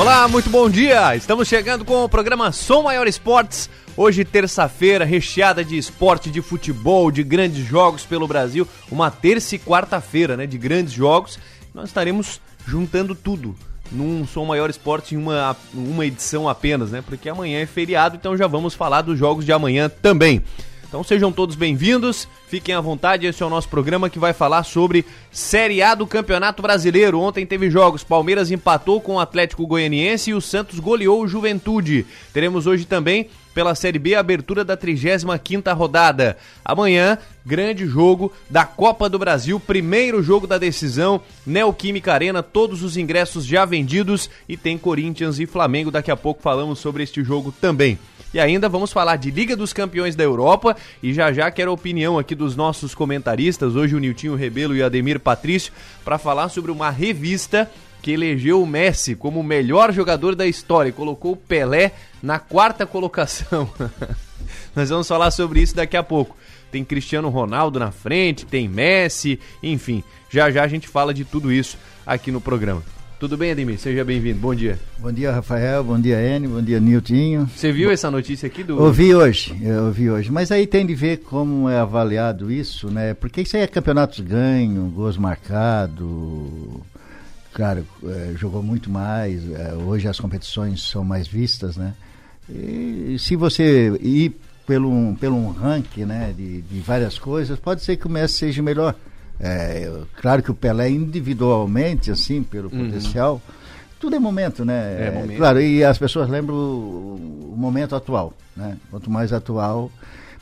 Olá, muito bom dia! Estamos chegando com o programa Som Maior Esportes. Hoje, terça-feira, recheada de esporte, de futebol, de grandes jogos pelo Brasil. Uma terça e quarta-feira, né? De grandes jogos. Nós estaremos juntando tudo num Som Maior Esporte em uma, uma edição apenas, né? Porque amanhã é feriado, então já vamos falar dos jogos de amanhã também. Então sejam todos bem-vindos, fiquem à vontade. Esse é o nosso programa que vai falar sobre Série A do Campeonato Brasileiro. Ontem teve jogos, Palmeiras empatou com o Atlético Goianiense e o Santos goleou o Juventude. Teremos hoje também pela Série B, a abertura da 35ª rodada. Amanhã, grande jogo da Copa do Brasil, primeiro jogo da decisão, Neoquímica Arena, todos os ingressos já vendidos e tem Corinthians e Flamengo, daqui a pouco falamos sobre este jogo também. E ainda vamos falar de Liga dos Campeões da Europa e já já quero a opinião aqui dos nossos comentaristas, hoje o Niltinho Rebelo e o Ademir Patrício, para falar sobre uma revista que elegeu o Messi como o melhor jogador da história e colocou o Pelé na quarta colocação. Nós vamos falar sobre isso daqui a pouco. Tem Cristiano Ronaldo na frente, tem Messi, enfim. Já já a gente fala de tudo isso aqui no programa. Tudo bem, Ademir? Seja bem-vindo. Bom dia. Bom dia, Rafael. Bom dia, Enio. Bom dia, Niltinho. Você viu essa notícia aqui do. Ouvi hoje, eu ouvi hoje. Mas aí tem de ver como é avaliado isso, né? Porque isso aí é campeonatos ganho, gols marcados. Claro, é, jogou muito mais. É, hoje as competições são mais vistas, né? E se você ir pelo, pelo um ranking, né, de, de várias coisas, pode ser que o Messi seja melhor. É, claro que o Pelé individualmente, assim, pelo uhum. potencial, tudo é momento, né? É momento. Claro, e as pessoas lembram o, o, momento atual, né? Quanto mais atual,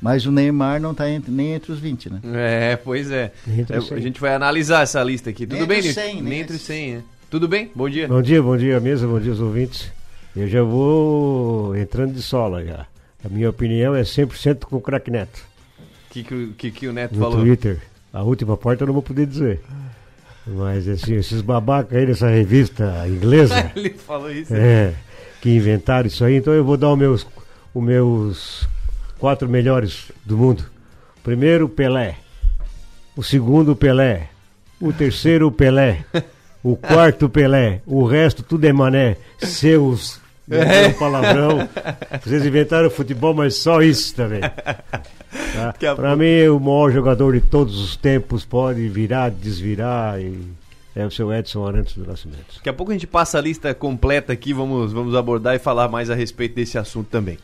mas o Neymar não está nem entre os 20, né? É, pois é. é a gente vai analisar essa lista aqui. Tudo nem bem, 100, Nem entre os 100, né? Tudo bem? Bom dia. Bom dia, bom dia mesa, bom dia aos ouvintes. Eu já vou entrando de sola já. A minha opinião é 100% com o craque Neto. O que, que, que, que o Neto no falou? No Twitter. A última parte eu não vou poder dizer. Mas assim, esses babacas aí dessa revista inglesa. Ele falou isso. É, que inventaram isso aí. Então eu vou dar os meus, os meus quatro melhores do mundo. Primeiro, Pelé. O segundo, Pelé. O terceiro, Pelé. O quarto, Pelé. O resto, tudo é mané. Seus é. palavrão. Vocês inventaram futebol, mas só isso também. Tá? Para mim, o maior jogador de todos os tempos pode virar, desvirar e é o seu Edson Arantes do Nascimento. Daqui a pouco a gente passa a lista completa aqui, vamos, vamos abordar e falar mais a respeito desse assunto também.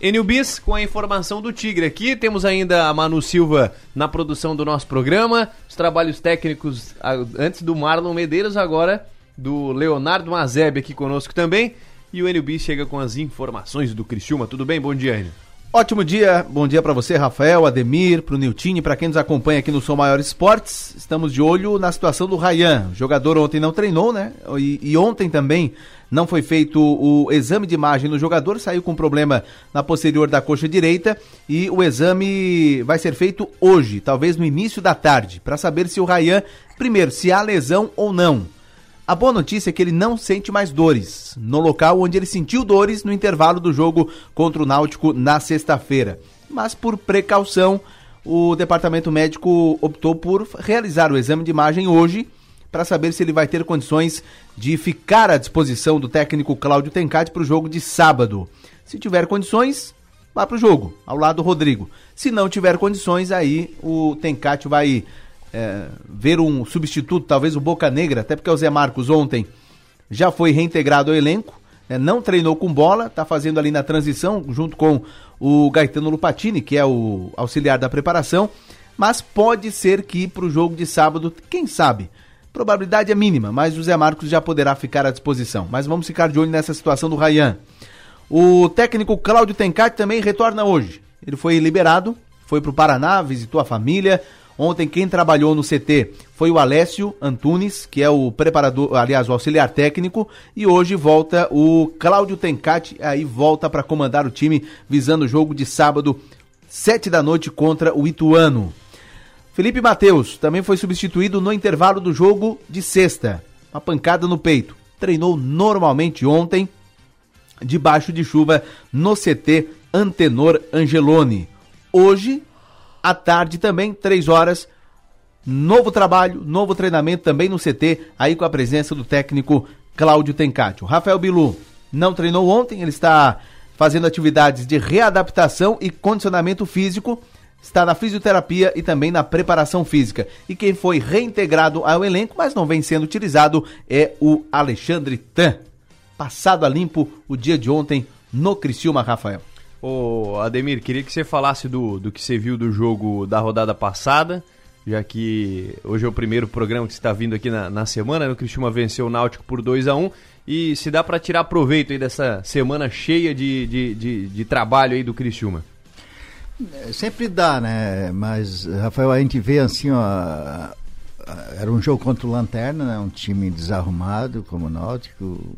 Enil Bis com a informação do Tigre aqui. Temos ainda a Manu Silva na produção do nosso programa. Os trabalhos técnicos antes do Marlon Medeiros, agora do Leonardo Mazeb aqui conosco também. E o Enil Bis chega com as informações do Criciúma. Tudo bem? Bom dia, Enil. Ótimo dia, bom dia para você, Rafael, Ademir, pro Niltini, para quem nos acompanha aqui no Som Maior Esportes. Estamos de olho na situação do Rayan. O jogador ontem não treinou, né? E, e, ontem também não foi feito o exame de imagem no jogador, saiu com problema na posterior da coxa direita e o exame vai ser feito hoje, talvez no início da tarde, para saber se o Rayan, primeiro, se há lesão ou não. A boa notícia é que ele não sente mais dores no local onde ele sentiu dores no intervalo do jogo contra o Náutico na sexta-feira. Mas por precaução, o departamento médico optou por realizar o exame de imagem hoje para saber se ele vai ter condições de ficar à disposição do técnico Cláudio Tencati para o jogo de sábado. Se tiver condições, vá para o jogo, ao lado do Rodrigo. Se não tiver condições, aí o Tencati vai é, ver um substituto, talvez o Boca Negra, até porque o Zé Marcos ontem já foi reintegrado ao elenco, né, não treinou com bola, está fazendo ali na transição junto com o Gaetano Lupatini, que é o auxiliar da preparação, mas pode ser que para o jogo de sábado, quem sabe? Probabilidade é mínima, mas o Zé Marcos já poderá ficar à disposição. Mas vamos ficar de olho nessa situação do Rayan. O técnico Cláudio Tencati também retorna hoje. Ele foi liberado, foi para o Paraná, visitou a família, Ontem quem trabalhou no CT foi o Alessio Antunes, que é o preparador, aliás, o auxiliar técnico, e hoje volta o Cláudio Tencati, aí volta para comandar o time visando o jogo de sábado, sete da noite contra o Ituano. Felipe Mateus também foi substituído no intervalo do jogo de sexta. Uma pancada no peito. Treinou normalmente ontem, debaixo de chuva, no CT Antenor Angeloni. Hoje à tarde também, três horas. Novo trabalho, novo treinamento também no CT, aí com a presença do técnico Cláudio Tencati. O Rafael Bilu não treinou ontem, ele está fazendo atividades de readaptação e condicionamento físico, está na fisioterapia e também na preparação física. E quem foi reintegrado ao elenco, mas não vem sendo utilizado, é o Alexandre Tan. Passado a limpo o dia de ontem no Criciúma, Rafael. Ô, Ademir, queria que você falasse do, do que você viu do jogo da rodada passada, já que hoje é o primeiro programa que está vindo aqui na, na semana, né? o Cristiúma venceu o Náutico por 2 a 1 e se dá para tirar proveito aí dessa semana cheia de, de, de, de trabalho aí do Cristiúma. É, sempre dá, né? Mas, Rafael, a gente vê assim, ó. Era um jogo contra o Lanterna, né? um time desarrumado como o Náutico.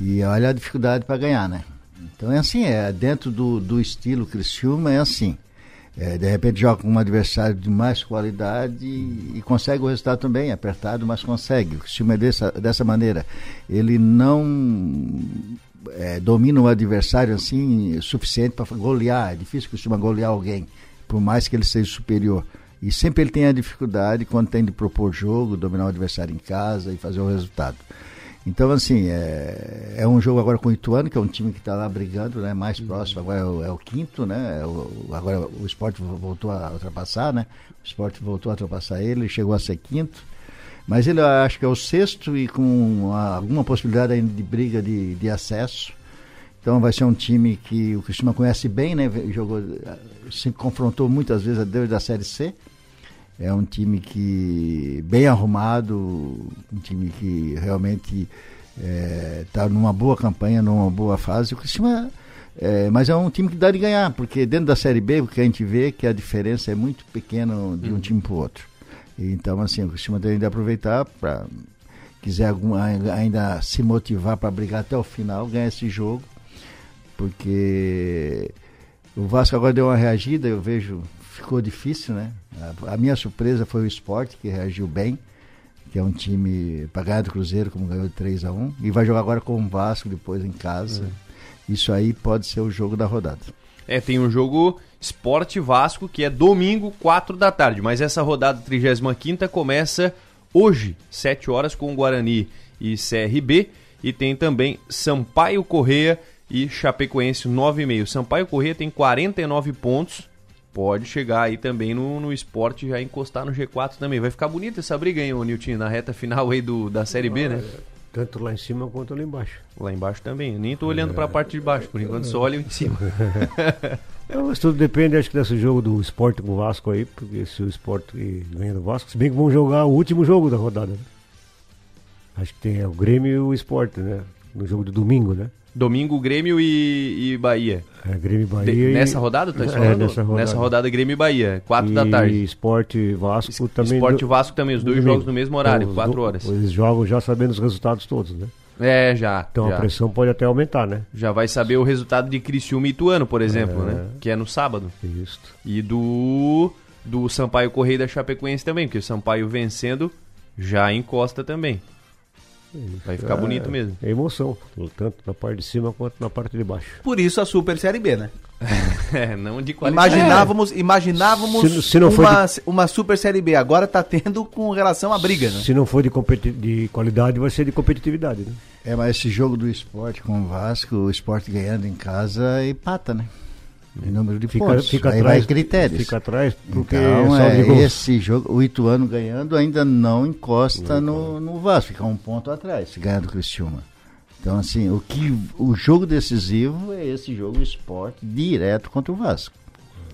E olha a dificuldade para ganhar, né? Então é assim, é dentro do, do estilo Criciúma é assim. É, de repente joga com um adversário de mais qualidade e, e, consegue o resultado também, apertado, mas consegue. O Criciúma é dessa, dessa maneira. Ele não é, domina o adversário assim suficiente para golear. É difícil que Criciúma golear alguém, por mais que ele seja superior. E sempre ele tem a dificuldade quando tem de propor jogo, dominar o adversário em casa e fazer o resultado. Então, assim, é, é um jogo agora com o Ituano, que é um time que está lá brigando, né? Mais uhum. próximo, agora é o, é o quinto, né? É o, agora o esporte voltou a ultrapassar, né? O esporte voltou a ultrapassar ele, chegou a ser quinto. Mas ele acho que é o sexto e com alguma possibilidade ainda de briga de, de acesso. Então vai ser um time que o Cristina conhece bem, né? Jogou, se confrontou muitas vezes desde a Série C. É um time que bem arrumado, um time que realmente está é, numa boa campanha, numa boa fase. O Criciúma, é, mas é um time que dá de ganhar, porque dentro da Série B, o que a gente vê é que a diferença é muito pequena de um uhum. time para o outro. Então, assim, o Criciúma tem de aproveitar para quiser algum, ainda se motivar para brigar até o final, ganhar esse jogo, porque o Vasco agora deu uma reagida, eu vejo ficou difícil, né? A, a, minha surpresa foi o esporte, que reagiu bem, que é um time pagado do Cruzeiro, como ganhou de 3 a 1 e vai jogar agora com o Vasco depois em casa. Uhum. Isso aí pode ser o jogo da rodada. É, tem um jogo Esporte Vasco, que é domingo, 4 da tarde, mas essa rodada 35 começa hoje, 7 horas, com o Guarani e CRB, e tem também Sampaio Correia e Chapecoense 9,5. Sampaio Correia tem 49 pontos, pode chegar aí também no, no esporte já encostar no G4 também. Vai ficar bonita essa briga, hein, Nilton, na reta final aí do, da Série B, né? Tanto lá em cima quanto lá embaixo. Lá embaixo também. nem tô olhando é. para a parte de baixo, por enquanto só olho em cima. é, mas tudo depende, acho que desse jogo do esporte com o Vasco aí, porque se o esporte ganha do Vasco, se bem que vão jogar o último jogo da rodada, né? Acho que tem é, o Grêmio e o esporte, né? No jogo de domingo, né? Domingo, Grêmio e, e Bahia. É, Grêmio e Bahia. De, e... Nessa rodada, tá é, nessa rodada. Nessa rodada, Grêmio e Bahia, 4 da tarde. E Esporte Vasco es, também. Esporte Vasco também, os dois domingo. jogos no mesmo horário, 4 então, horas. Eles jogam já sabendo os resultados todos, né? É, já. Então já. a pressão pode até aumentar, né? Já vai saber o resultado de Criciúma e Ituano, por exemplo, é. né? Que é no sábado. Isso. E do, do Sampaio Correia da Chapecoense também, porque o Sampaio vencendo já encosta também. Vai ficar é, bonito mesmo. É emoção, tanto na parte de cima quanto na parte de baixo. Por isso a Super Série B, né? é, não de qualidade. Imaginávamos, imaginávamos se, se uma, de... uma Super Série B. Agora está tendo com relação à briga, né? Se não for de, de qualidade, vai ser de competitividade, né? É, mas esse jogo do esporte com o Vasco, o esporte ganhando em casa, empata, né? Em número de fica, pontos. Fica Aí atrás, vai critérios. Fica atrás porque então, é, esse jogo, o Ituano ganhando ainda não encosta não, no, no Vasco, fica um ponto atrás se ganhar do Cristiúma. Então, assim, o, que, o jogo decisivo é esse jogo esporte direto contra o Vasco.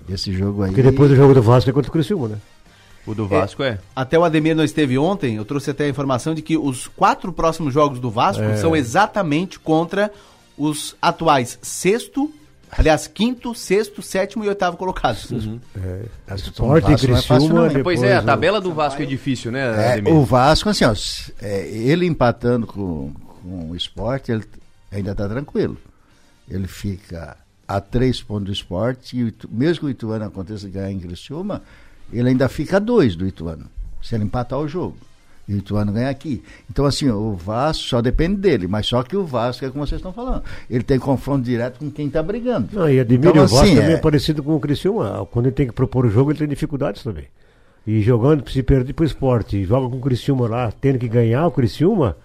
Esse jogo aí. Porque depois do jogo do Vasco é contra o Criciúma, né? O do Vasco é, é. Até o Ademir não esteve ontem, eu trouxe até a informação de que os quatro próximos jogos do Vasco é. são exatamente contra os atuais sexto, Aliás, quinto, sexto, sétimo e oitavo colocados. Uhum. É, Esporte, e Criciúma, é Pois é, a tabela do Vasco é difícil, né? É, o Vasco, assim, ó, é, ele empatando com, com o esporte, ele ainda está tranquilo. Ele fica a três pontos do esporte, e mesmo que o Ituano aconteça ganhar em Criciúma, ele ainda fica a dois do Ituano, se ele empatar o jogo. E o Ituano ganha aqui. Então, assim, o Vasco só depende dele, mas só que o Vasco é como vocês estão falando. Ele tem confronto direto com quem está brigando. Não, e admiro, então, o Vasco assim, também é... é parecido com o Criciúma. Quando ele tem que propor o jogo, ele tem dificuldades também. E jogando, se perder para o esporte, joga com o Criciúma lá, tendo que ganhar o Criciúma,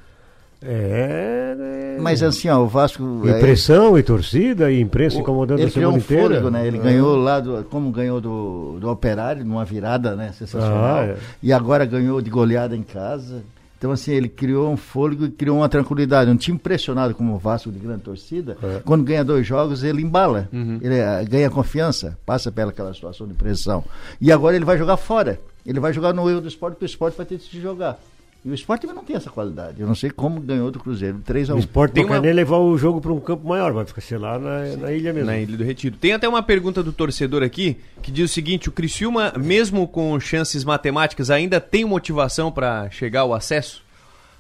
É, é. Mas assim, ó, o Vasco. é, Impressão e torcida e imprensa o- incomodando a ele criou semana um inteira. fôlego, né? Ele É. ganhou lá, do, como ganhou do, do Operário, numa virada né? sensacional. Ah, é. E agora ganhou de goleada em casa. Então, assim, ele criou um fôlego e criou uma tranquilidade. Um time pressionado como o Vasco de grande torcida, É. quando ganha dois jogos, ele embala. Uhum. Ele eh, ganha confiança, passa pelaquela situação de pressão. E agora ele vai jogar fora. Ele vai jogar no erro do esporte, porque o esporte vai ter que se jogar. E o esporte também não tem essa qualidade. Eu não sei como ganhou do Cruzeiro. 3 a O 1 esporte Tem uma- levar o jogo para um campo maior, vai ficar sei lá na, na ilha mesmo. Na Ilha do Retiro. Tem até uma pergunta do torcedor aqui que diz o seguinte: o Criciúma, mesmo com chances matemáticas, ainda tem motivação para chegar ao acesso?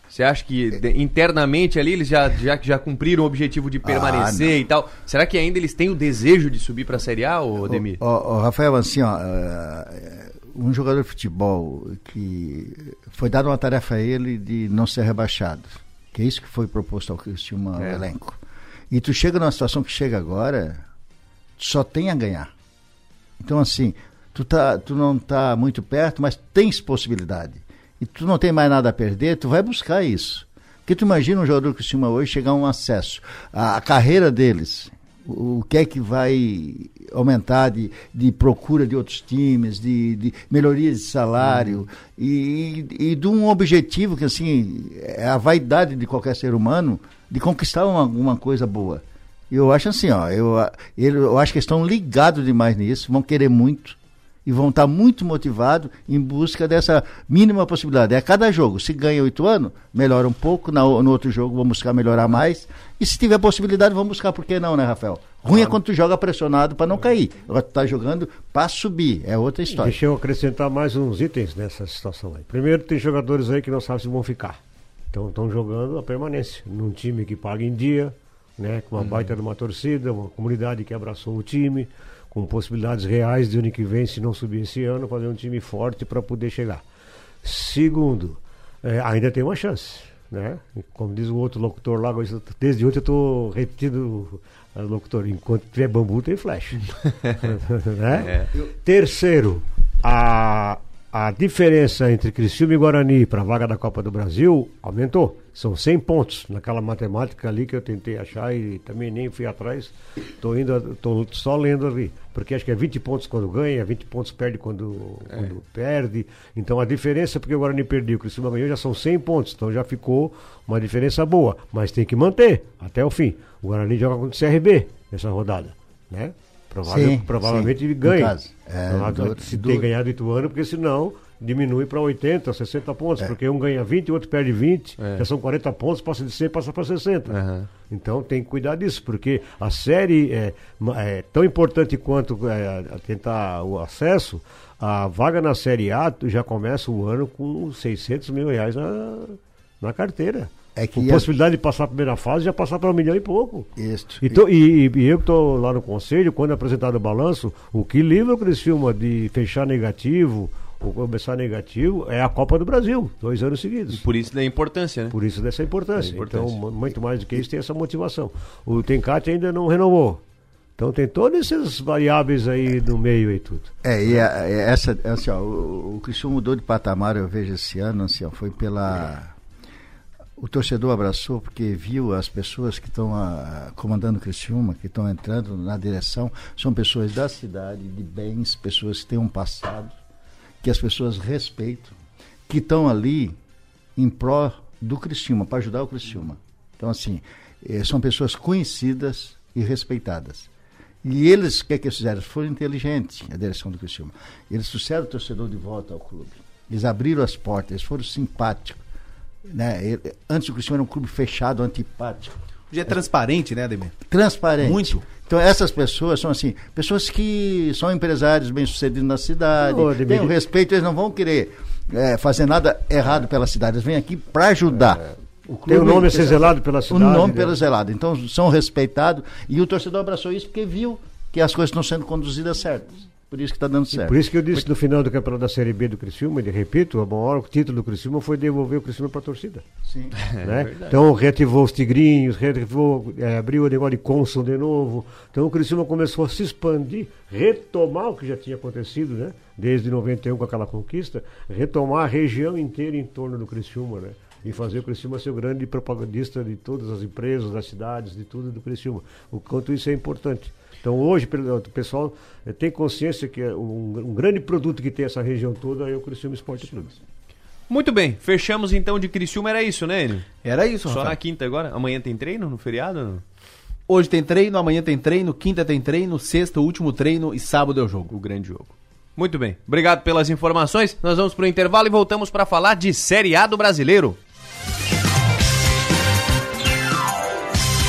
Você acha que internamente ali eles já, já, já cumpriram o objetivo de permanecer e tal? Será que ainda eles têm o desejo de subir para a Série A, ô Demir? Ó, ó, Rafael, assim, ó, é, um jogador de futebol que foi dada uma tarefa a ele de não ser rebaixado, que é isso que foi proposto ao Cristiano É. elenco. E tu chega numa situação que chega agora, só tem a ganhar. Então, assim, tu, tá, tu não tá muito perto, mas tens possibilidade. E tu não tem mais nada a perder, tu vai buscar isso. Porque tu imagina um jogador que costuma hoje chegar a um acesso. A, a carreira deles, o, que é que vai aumentar de, de procura de outros times, de, de melhorias de salário e, e, e de um objetivo que, assim, é a vaidade de qualquer ser humano de conquistar uma, uma coisa boa. Eu acho assim, ó, eu, eu acho que estão ligados demais nisso, vão querer muito e vão estar muito motivados em busca dessa mínima possibilidade. É a cada jogo. Se ganha oito anos, melhora um pouco, na- no outro jogo vão buscar melhorar mais. E se tiver possibilidade, vão buscar, por que não, né, Rafael? Ruim é quando tu joga pressionado para não cair. Agora tu tá jogando para subir, é outra história. Deixa eu acrescentar mais uns itens nessa situação aí. Primeiro, tem jogadores aí que não sabem se vão ficar. Então estão jogando a permanência num time que paga em dia, né, com uma baita de uma torcida, uma comunidade que abraçou o time, com possibilidades reais de ano que vem, se não subir esse ano, fazer um time forte para poder chegar. Segundo, eh, ainda tem uma chance. Né? Como diz o outro locutor lá, desde ontem eu estou repetindo o locutor, enquanto tiver bambu tem flecha. né? Terceiro, a, a diferença entre Criciúma e Guarani para a vaga da Copa do Brasil aumentou. São 100 pontos naquela matemática ali que eu tentei achar e também nem fui atrás. Estou indo, tô só lendo ali, porque acho que é 20 pontos quando ganha, 20 pontos perde quando, quando perde. Então a diferença porque o Guarani perdeu, o Criciúma ganhou já são 100 pontos, então já ficou uma diferença boa, mas tem que manter até o fim. O Guarani joga contra o CRB nessa rodada, né? Provável- Sim, provavelmente sim, ele ganha. É, do- se do- tem ganhado Ituano, porque senão diminui para 80, 60 pontos, É. porque um ganha 20 e o outro perde 20, É. já são 40 pontos, passa de 100 passa para 60. Aham. Então tem que cuidar disso, porque a série é, é tão importante quanto é, tentar o acesso, a vaga na Série A já começa o ano com 600 mil reais na, na carteira. É que com a- possibilidade de passar a primeira fase, já passar para um milhão e pouco. Isso. E, tô- e- e- e eu que estou lá no conselho, quando é apresentado o balanço, o que livra o Criciúma de fechar negativo ou começar negativo é a Copa do Brasil, dois anos seguidos. Por isso da importância, né? Por isso dessa importância. É importância. Então, mu- muito mais do que isso, tem essa motivação. O Tencate ainda não renovou. Então tem todas essas variáveis aí no meio e tudo. É, e a- é essa, é assim, ó, o, o Cristiano mudou de patamar, eu vejo esse ano, assim, ó, foi pela. O torcedor abraçou porque viu as pessoas que estão ah, comandando Criciúma, que estão entrando na direção, são pessoas da cidade, de bens, pessoas que têm um passado, que as pessoas respeitam, que estão ali em pró do Criciúma, para ajudar o Criciúma. Então, assim, eh, são pessoas conhecidas e respeitadas. E eles, o que é que eles fizeram? Foram inteligentes, a direção do Criciúma. Eles trouxeram o torcedor de volta ao clube. Eles abriram as portas, eles foram simpáticos. Né? Ele- Antes o Criciúma era um clube fechado, antipático, Hoje é transparente, né, Ademir? transparente. Muito. Então essas pessoas são assim, pessoas que são empresários bem-sucedidos na cidade, Ademir, têm o respeito, eles não vão querer eh, fazer nada errado pela cidade, eles vêm aqui para ajudar. O Tem o nome a ser precisa- zelado pela o cidade. nome né? pelo zelado. Então são respeitados e o torcedor abraçou isso porque viu que as coisas estão sendo conduzidas certas. Por isso que está dando certo. Por isso que eu disse no final do campeonato da Série B do Criciúma, e repito, a maior título do Criciúma foi devolver o Criciúma para a torcida. Sim. né? Então reativou os tigrinhos, reativou, eh, abriu o negócio de Consul de novo. Então o Criciúma começou a se expandir, retomar o que já tinha acontecido, né? Desde 91 com aquela conquista, retomar a região inteira em torno do Criciúma, né? e fazer o Criciúma ser o grande propagandista de todas as empresas, das cidades, de tudo do Criciúma. O quanto isso é importante. Então hoje o pessoal eh, tem consciência que é um, um grande produto que tem essa região toda é o Criciúma Esporte Clube. Muito bem, fechamos então de Criciúma, era isso, né, Enio? Era isso, Só Rafael. na quinta agora? Amanhã tem treino no feriado? Hoje tem treino, amanhã tem treino, quinta tem treino, sexta, último treino e sábado é o jogo. O grande jogo. Muito bem, obrigado pelas informações. Nós vamos pro intervalo e voltamos para falar de Série A do Brasileiro.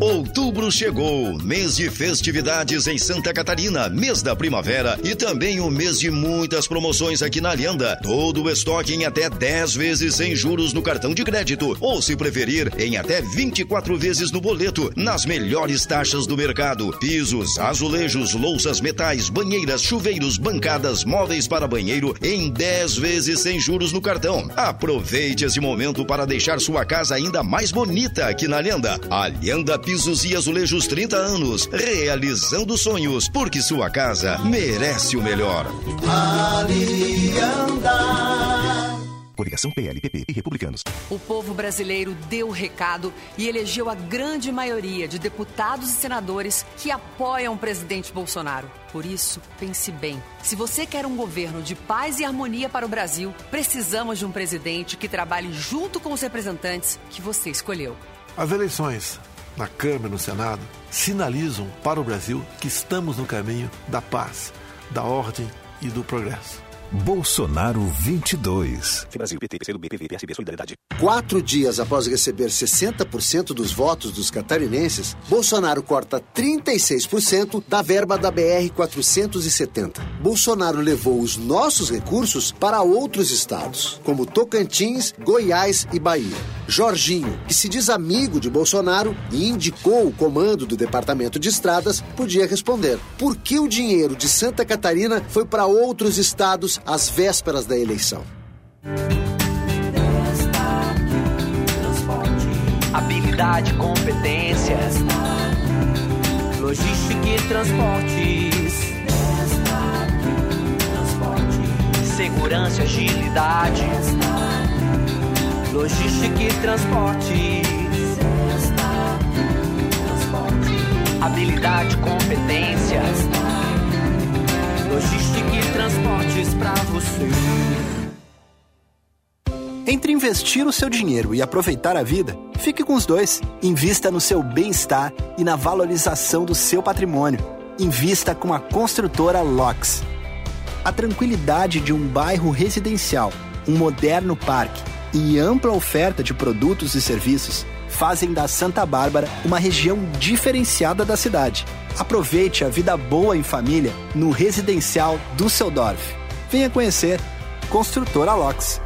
Outubro chegou, mês de festividades em Santa Catarina, mês da primavera e também o mês de muitas promoções aqui na Alianda. Todo o estoque em até 10 vezes sem juros no cartão de crédito, ou se preferir, em até 24 vezes no boleto, nas melhores taxas do mercado. Pisos, azulejos, louças, metais, banheiras, chuveiros, bancadas, móveis para banheiro em 10 vezes sem juros no cartão. Aproveite esse momento para deixar sua casa ainda mais bonita aqui na Alianda. Alianda Pisos e Azulejos 30 anos, realizando sonhos, porque sua casa merece o melhor. Coligação PLPP e Republicanos. O povo brasileiro deu o recado e elegeu a grande maioria de deputados e senadores que apoiam o presidente Bolsonaro. Por isso, pense bem. Se você quer um governo de paz e harmonia para o Brasil, precisamos de um presidente que trabalhe junto com os representantes que você escolheu. As eleições na Câmara no Senado sinalizam para o Brasil que estamos no caminho da paz, da ordem e do progresso. Bolsonaro 22. Brasil, PT, PCdoB, PV, PSB, Solidariedade. Quatro dias após receber 60% dos votos dos catarinenses, Bolsonaro corta 36% da verba da BR-470. Bolsonaro levou os nossos recursos para outros estados, como Tocantins, Goiás e Bahia. Jorginho, que se diz amigo de Bolsonaro e indicou o comando do Departamento de Estradas, podia responder: por que o dinheiro de Santa Catarina foi para outros estados às vésperas da eleição? habilidade, competência, logística e transportes, segurança agilidade, logística e transportes, habilidade, competência, logística e transportes para você. Entre investir o seu dinheiro e aproveitar a vida, fique com os dois. Invista no seu bem-estar e na valorização do seu patrimônio. Invista com a construtora LOX. A tranquilidade de um bairro residencial, um moderno parque e ampla oferta de produtos e serviços fazem da Santa Bárbara uma região diferenciada da cidade. Aproveite a vida boa em família no residencial Düsseldorf. Venha conhecer Construtora LOX.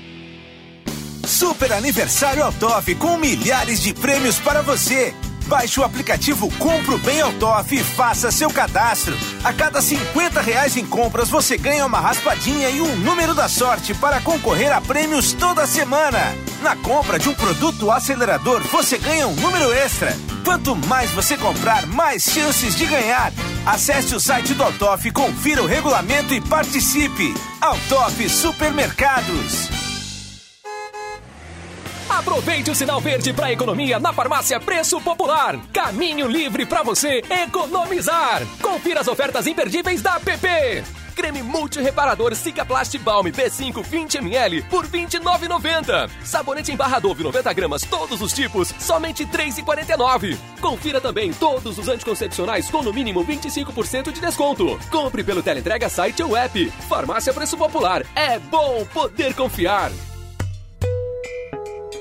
Super aniversário Altoff com milhares de prêmios para você. Baixe o aplicativo Compro Bem Altoff e faça seu cadastro. A cada 50 reais em compras você ganha uma raspadinha e um número da sorte para concorrer a prêmios toda semana. Na compra de um produto acelerador você ganha um número extra. Quanto mais você comprar, mais chances de ganhar. Acesse o site do Altoff, confira o regulamento e participe. Altoff Supermercados. Aproveite o sinal verde para economia na farmácia Preço Popular. Caminho livre para você economizar. Confira as ofertas imperdíveis da PP. Creme multireparador Cicaplast Balm B5 20ml por R$ 29,90. Sabonete em barra Dove 90 gramas, todos os tipos, somente R$ 3,49. Confira também todos os anticoncepcionais com no mínimo 25% de desconto. Compre pelo teleentrega site ou app. Farmácia Preço Popular. É bom poder confiar.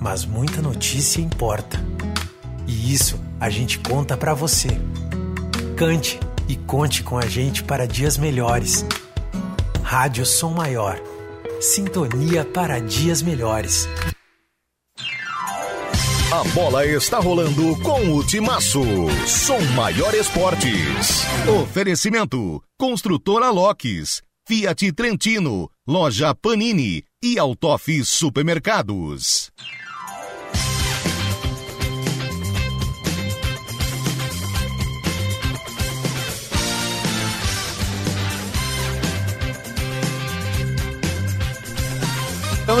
mas muita notícia importa. E isso a gente conta pra você. Cante e conte com a gente para dias melhores. Rádio Som Maior. Sintonia para dias melhores. A bola está rolando com o Timaço. Som Maior Esportes. Oferecimento: Construtora Locks, Fiat Trentino, Loja Panini e Autof Supermercados.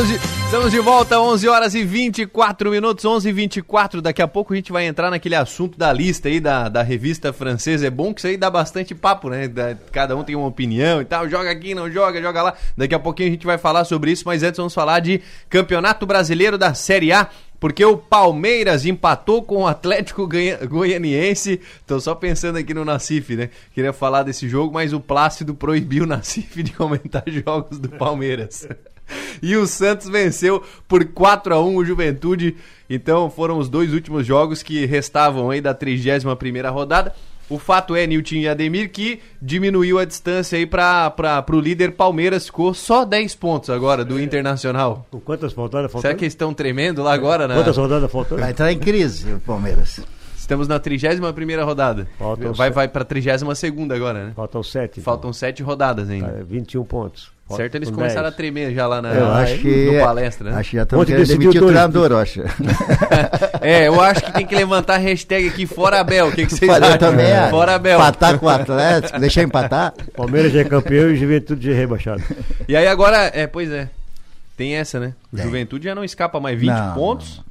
Estamos de, estamos de volta, 11 horas e 24 minutos, 11 e 24. Daqui a pouco a gente vai entrar naquele assunto da lista aí da, da revista francesa. É bom que isso aí dá bastante papo, né? Da- cada um tem uma opinião e tal. Joga aqui, não joga, joga lá. Daqui a pouquinho a gente vai falar sobre isso, mas antes vamos falar de Campeonato Brasileiro da Série A. Porque o Palmeiras empatou com o Atlético Goianiense. Tô só pensando aqui no Nacife, né? Queria falar desse jogo, mas o Plácido proibiu o Nacife de comentar jogos do Palmeiras. E o Santos venceu por 4 a 1 o Juventude. Então foram os dois últimos jogos que restavam aí da 31ª rodada. O fato é, Nilton e Ademir, que diminuiu a distância aí para o líder Palmeiras. Ficou só 10 pontos agora do Internacional. Com quantas rodadas faltando? Será que eles estão tremendo lá agora? Na... Quantas rodadas faltando? Vai entrar em crise o Palmeiras. Estamos na 31ª rodada. Faltam vai sete. vai para 32ª agora, né? Faltam sete. Faltam 7 rodadas ainda. Tá, 21 pontos. Certo, eles Com começaram 10. a tremer já lá na, Eu acho que, no palestra, né? acho que já estão Ontem querendo decidiu demitir o treinador, eu acho. É, eu acho que tem que levantar a hashtag aqui Fora Abel. O que, que vocês acham? também acho. Fora Abel. Empatar com o Atlético, deixar empatar. Palmeiras já é campeão e o Juventude já é rebaixado. E aí agora, é, pois é. Tem essa, né? O Tem. Juventude já não escapa mais 20 Não, pontos.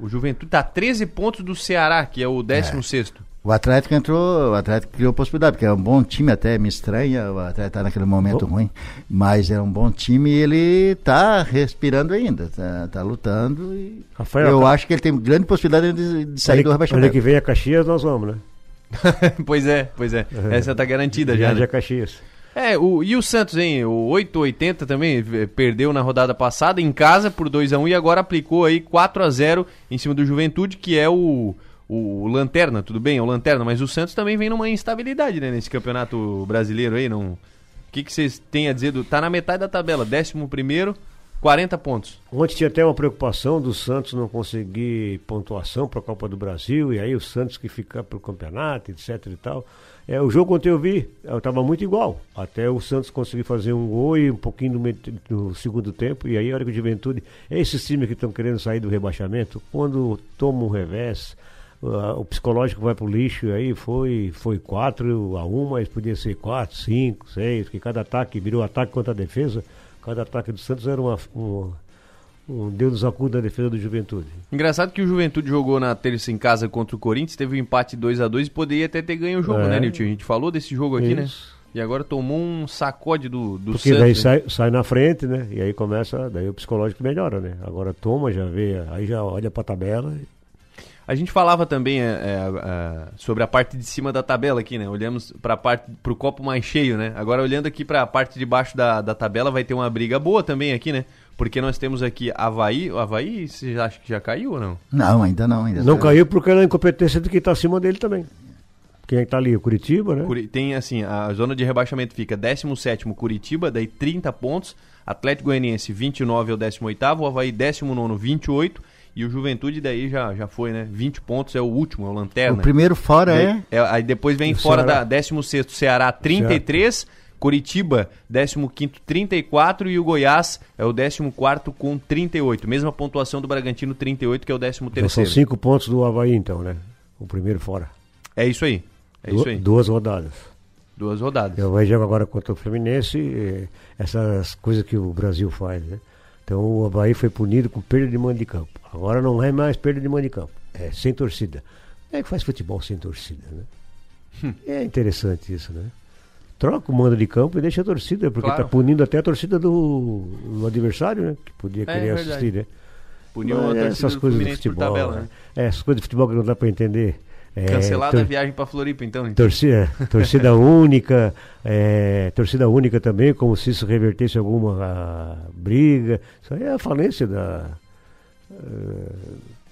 O Juventude tá 13 pontos do Ceará, que é o 16 O Atlético entrou, o Atlético criou possibilidade, porque é um bom time até, me estranha, o Atlético tá naquele momento ruim, mas é um bom time e ele tá respirando ainda, tá, tá lutando e Rafael, eu tá- acho que ele tem grande possibilidade de, de sair Ano do rebaixamento. Ano que vem a Caxias nós vamos, né? pois é, pois é. Essa tá garantida já, Já, né? já Caxias. É, o, e o Santos, hein? O 880 também eh, perdeu na rodada passada em casa por 2 a 1 e agora aplicou aí 4 a 0 em cima do Juventude, que é o, o, o Lanterna, tudo bem, é o Lanterna, mas o Santos também vem numa instabilidade, né, nesse campeonato brasileiro aí, não... O que que vocês têm a dizer do... Tá na metade da tabela, 11 primeiro, 40 pontos. Ontem tinha até uma preocupação do Santos não conseguir pontuação para a Copa do Brasil, e aí o Santos que fica para o campeonato, etc e tal. É, o jogo ontem eu vi, estava muito igual. Até o Santos conseguir fazer um gol e um pouquinho no, no segundo tempo, e aí a hora que o Juventude. Esses times que estão querendo sair do rebaixamento, quando toma um revés, o psicológico vai pro lixo, aí foi, foi 4 a 1, mas podia ser 4, 5, 6, porque cada ataque virou ataque contra a defesa. Cada ataque do Santos era uma, uma, um Deus nos acuda da defesa do Juventude. Engraçado que o Juventude jogou na terça em casa contra o Corinthians, teve um empate 2 a 2 e poderia até ter ganho o jogo, É. né, Nilton? A gente falou desse jogo aqui, né? Isso. E agora tomou um sacode do, do Porque Santos. daí né? sai, sai na frente, né? E aí começa, daí o psicológico melhora, né? Agora toma, já vê, aí já olha pra tabela. A gente falava também é, é, é, sobre a parte de cima da tabela aqui, né? Olhamos para parte pro copo mais cheio, né? Agora olhando aqui para a parte de baixo da, da tabela vai ter uma briga boa também aqui, né? Porque nós temos aqui Havaí. O Havaí, você acha que já caiu ou não? Não, ainda não. Ainda Não tá- caiu porque era a incompetência do que tá acima dele também. Quem é que tá ali? O Curitiba, né? Curi- Tem assim, a zona de rebaixamento fica 17 Curitiba, daí 30 pontos, Atlético Goianiense 29 é o 18º, o Havaí 19 28 E o Juventude daí já, já foi, né? 20 pontos é o último, é o Lanterna. O primeiro fora Daí- é? Aí depois vem O fora Ceará. da 16 Ceará 33, Curitiba 15 34 e o Goiás é o 14 com 38. Mesma pontuação do Bragantino 38, que é o 13 Então, são terceiro. cinco pontos do Havaí, então, né? O primeiro fora. É isso aí. É Du- isso aí. Duas rodadas. Duas rodadas. O Havaí joga agora contra o Fluminense, essas coisas que o Brasil faz, né? Então o Havaí foi punido com perda de mando de campo. Agora não é mais perda de mando de campo, é sem torcida. Como é que faz futebol sem torcida, né? Hum. É interessante isso, né? Troca o mando de campo e deixa a torcida, porque Claro. está punindo até a torcida do, do adversário, né? Que podia É, querer verdade. assistir, né? Puniu Mas a torcida essas coisas do futebol. tabela, né? né? É, essas coisas de futebol que não dá para entender. É, Cancelada tor- a viagem pra Floripa, então. então. Torcida, torcida única, é, torcida única também, como se isso revertesse alguma ah, briga. Isso aí é a falência da. eh,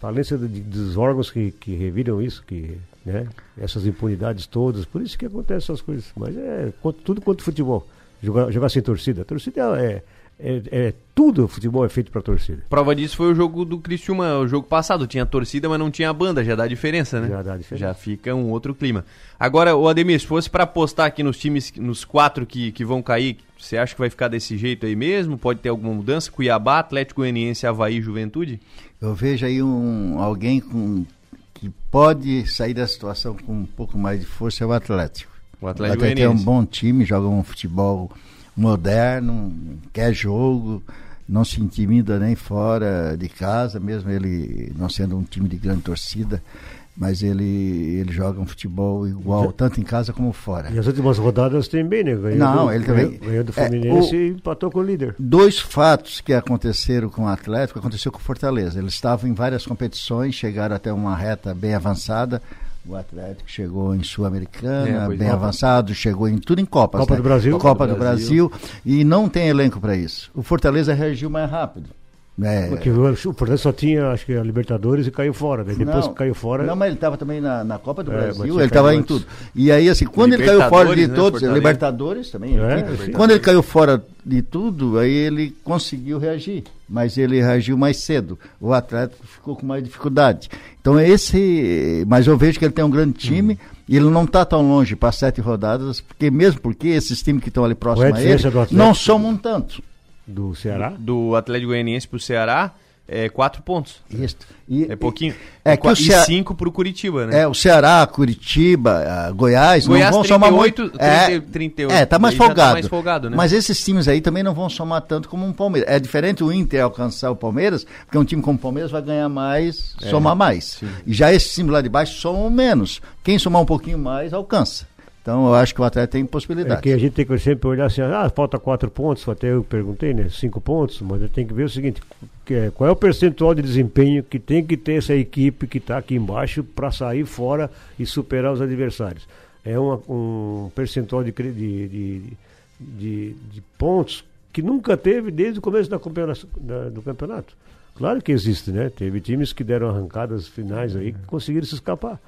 falência de- dos órgãos que, que reviram isso, que, né, essas impunidades todas. Por isso que acontecem essas coisas. Mas é tudo quanto futebol. Jogar, jogar sem torcida. A torcida é, é, é tudo, o futebol é feito para torcida. Prova disso foi o jogo do Criciúma, o jogo passado. Tinha torcida, mas não tinha banda. Já dá diferença, né? Já dá diferença. Já fica um outro clima. Agora, o Ademir, se fosse pra apostar aqui nos times, nos quatro que, que vão cair, você acha que vai ficar desse jeito aí mesmo? Pode ter alguma mudança? Cuiabá, Atlético Goianiense, Havaí, Juventude? Eu vejo aí um, alguém com, que pode sair da situação com um pouco mais de força é o Atlético. O Atlético Atlético é um bom time, joga um futebol moderno, quer jogo, não se intimida nem fora de casa, mesmo ele não sendo um time de grande torcida, mas ele, ele joga um futebol igual, tanto em casa como fora. E as últimas rodadas tem bem, né? Ganhou Não, do, ele também- Ganhou, ganhou do é, Fluminense o- e empatou com o líder. Dois fatos que aconteceram com o Atlético aconteceu com o Fortaleza. Eles estavam em várias competições, chegaram até uma reta bem avançada. O Atlético chegou em É, Sul-Americana, pois bem é. avançado, chegou em tudo em Copas. Copa né? do Brasil. Copa do Brasil. E não tem elenco para isso. O Fortaleza reagiu mais rápido. É, Porque o Fortaleza só tinha, acho que a Libertadores e caiu fora. Daí depois Não, que caiu fora. Não, mas ele estava também na, na Copa do É, Brasil, ele estava em tudo. E aí, assim, quando ele caiu fora de né, todos, Fortaleza? Libertadores também, É, quando ele caiu fora de tudo, aí ele conseguiu reagir, mas ele reagiu mais cedo. O Atlético ficou com mais dificuldade. Então, esse. Mas eu vejo que ele tem um grande time. Hum. E ele não está tão longe para sete rodadas, porque mesmo porque esses times que estão ali Qual é a próximos a ele não somam tanto. Do Ceará? Do Atlético Goianiense pro Ceará, é quatro pontos. Isso. E- É pouquinho. É E que o qua- Cea- E cinco pro Curitiba, né? É, o Ceará, Curitiba, ah, Goiás, Goiás, não vão somar 38, muito. 30, é, 38. é, tá mais tá folgado. mais folgado, né? Mas esses times aí também não vão somar tanto como um Palmeiras. É diferente o Inter alcançar o Palmeiras, porque um time como o Palmeiras vai ganhar mais, É, somar mais. E já esses times lá de baixo somam menos. Quem somar um pouquinho mais, alcança. Então eu acho que o Atlético tem É possibilidade. que a gente tem que sempre olhar assim, ah, falta quatro pontos, até eu perguntei, né? Cinco pontos, mas tenho que ver o seguinte, é, qual é o percentual de desempenho que tem que ter essa equipe que está aqui embaixo para sair fora e superar os adversários. É uma- um percentual de, de, de, de- de pontos que nunca teve desde o começo da da- do campeonato. Claro que existe, né? Teve times que deram arrancadas finais aí que conseguiram se escapar.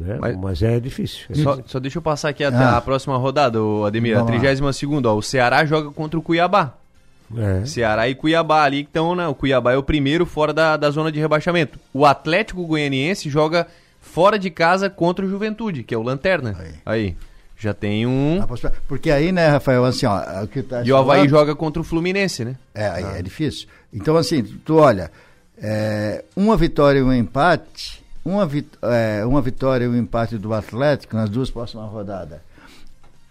Né? Mas, Mas- é difícil. é Só, difícil. só deixa eu passar aqui até Ah. a próxima rodada, o Ademir. A Vamos lá. 32 ó. O Ceará joga contra o Cuiabá. É. Ceará e Cuiabá ali que estão, né? O Cuiabá é o primeiro fora da, da zona de rebaixamento. O Atlético Goianiense joga fora de casa contra o Juventude, que é o Lanterna. Aí. Já tem um. A possibilidade- Porque aí, né, Rafael, assim, ó, o que tá E o Havaí falando- joga contra o Fluminense, né? É, aí é difícil. Então, assim, tu olha, é, uma vitória e um empate, uma, vit, é, uma vitória e um empate do Atlético nas duas próximas rodadas,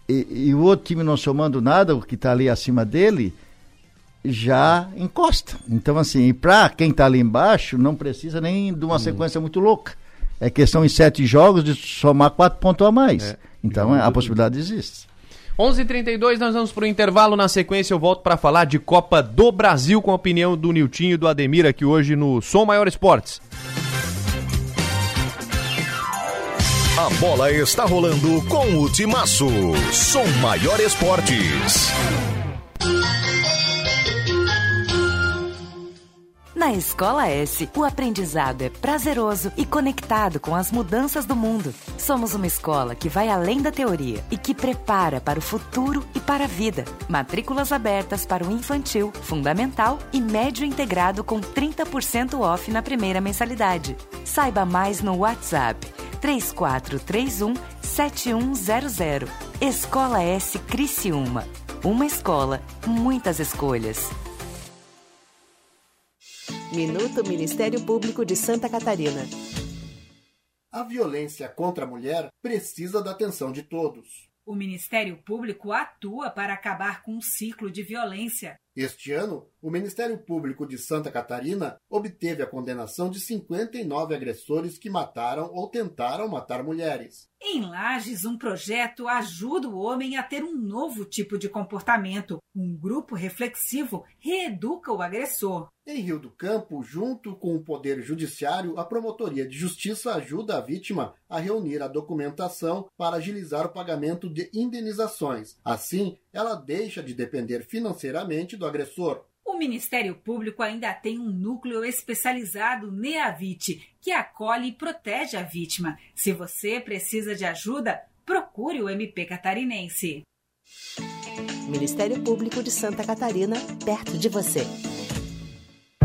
e, e o outro time não somando nada, o que está ali acima dele, já encosta. Então, assim, e para quem está ali embaixo, não precisa nem de uma Hum. sequência muito louca. É questão em sete jogos de somar quatro pontos a mais. É. Então, a possibilidade existe. 11:32 nós vamos pro intervalo. Na sequência eu volto para falar de Copa do Brasil com a opinião do Niltinho e do Ademir aqui hoje no Som Maior Esportes. A bola está rolando com o Timaço. Som Maior Esportes. Na Escola S, o aprendizado é prazeroso e conectado com as mudanças do mundo. Somos uma escola que vai além da teoria e que prepara para o futuro e para a vida. Matrículas abertas para o infantil, fundamental e médio integrado com 30% off na primeira mensalidade. Saiba mais no WhatsApp 3431 7100. Escola S Criciúma. Uma escola, muitas escolhas. Minuto Ministério Público de Santa Catarina. A violência contra a mulher precisa da atenção de todos. O Ministério Público atua para acabar com um ciclo de violência. Este ano, o Ministério Público de Santa Catarina obteve a condenação de 59 agressores que mataram ou tentaram matar mulheres. Em Lages, um projeto ajuda o homem a ter um novo tipo de comportamento. Um grupo reflexivo reeduca o agressor. Em Rio do Campo, junto com o Poder Judiciário, a Promotoria de Justiça ajuda a vítima a reunir a documentação para agilizar o pagamento de indenizações. Assim, ela deixa de depender financeiramente do agressor. Ministério Público ainda tem um núcleo especializado NEAVIT, que acolhe e protege a vítima. Se você precisa de ajuda, procure o MP catarinense. Ministério Público de Santa Catarina, perto de você.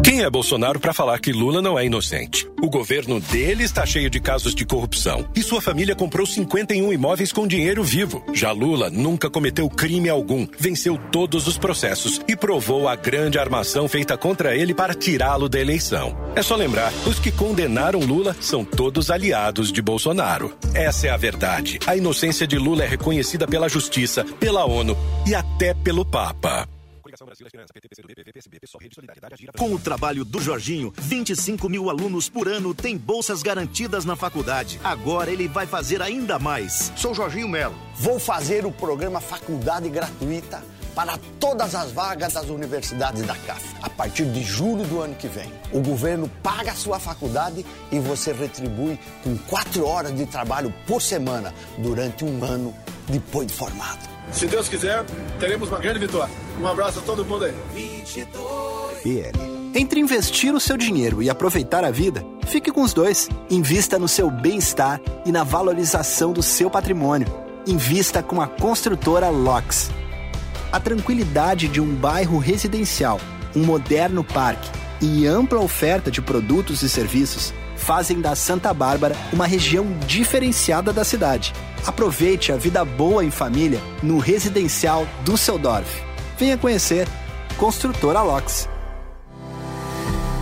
Quem é Bolsonaro para falar que Lula não é inocente? O governo dele está cheio de casos de corrupção e sua família comprou 51 imóveis com dinheiro vivo. Já Lula nunca cometeu crime algum, venceu todos os processos e provou a grande armação feita contra ele para tirá-lo da eleição. É só lembrar: os que condenaram Lula são todos aliados de Bolsonaro. Essa é a verdade. A inocência de Lula é reconhecida pela justiça, pela ONU e até pelo Papa. Com o trabalho do Jorginho, 25 mil alunos por ano têm bolsas garantidas na faculdade. Agora ele vai fazer ainda mais. Sou Jorginho Melo. Vou fazer o programa Faculdade Gratuita para todas as vagas das universidades da CAF, a partir de julho do ano que vem. O governo paga a sua faculdade e você retribui com quatro horas de trabalho por semana durante um ano depois de formado. Se Deus quiser, teremos uma grande vitória. Um abraço a todo mundo aí. PL. Entre investir o seu dinheiro e aproveitar a vida, fique com os dois. Invista no seu bem-estar e na valorização do seu patrimônio. Invista com a construtora LOX. A tranquilidade de um bairro residencial, um moderno parque e ampla oferta de produtos e serviços fazem da Santa Bárbara uma região diferenciada da cidade. Aproveite a vida boa em família no residencial Düsseldorf. Venha conhecer Construtora Lox.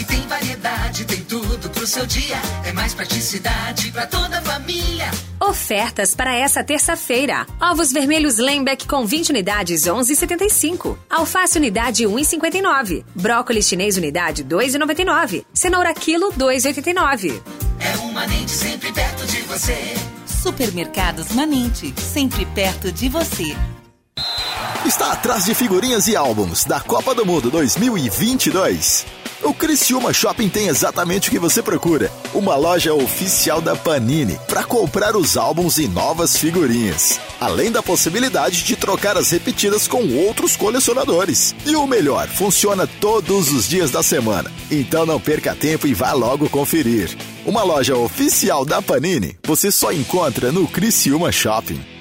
Aqui tem variedade, tem tudo pro seu dia. É mais praticidade pra toda a família. Ofertas para essa terça-feira. Ovos vermelhos Lembeck com 20 unidades 11,75. Alface unidade 1,59. Brócolis chinês unidade 2,99. Cenoura quilo 2,89. É um Manente sempre perto de você. Supermercados Manente, sempre perto de você. Está atrás de figurinhas e álbuns da Copa do Mundo 2022. O Criciúma Shopping tem exatamente o que você procura. Uma loja oficial da Panini para comprar os álbuns e novas figurinhas. Além da possibilidade de trocar as repetidas com outros colecionadores. E o melhor, funciona todos os dias da semana. Então não perca tempo e vá logo conferir. Uma loja oficial da Panini você só encontra no Criciúma Shopping.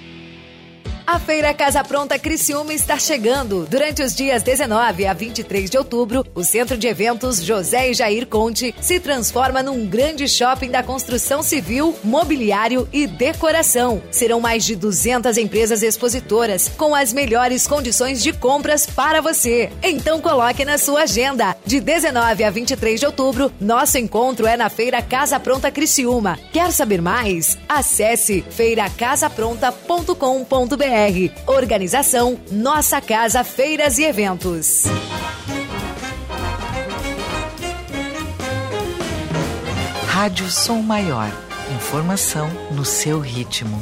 A Feira Casa Pronta Criciúma está chegando. Durante os dias 19 a 23 de outubro, o Centro de Eventos José e Jair Conte se transforma num grande shopping da construção civil, mobiliário e decoração. Serão mais de 200 empresas expositoras com as melhores condições de compras para você. Então coloque na sua agenda. De 19 a 23 de outubro, nosso encontro é na Feira Casa Pronta Criciúma. Quer saber mais? Acesse feiracasapronta.com.br Organização Nossa Casa Feiras e Eventos. Rádio Som Maior. Informação no seu ritmo.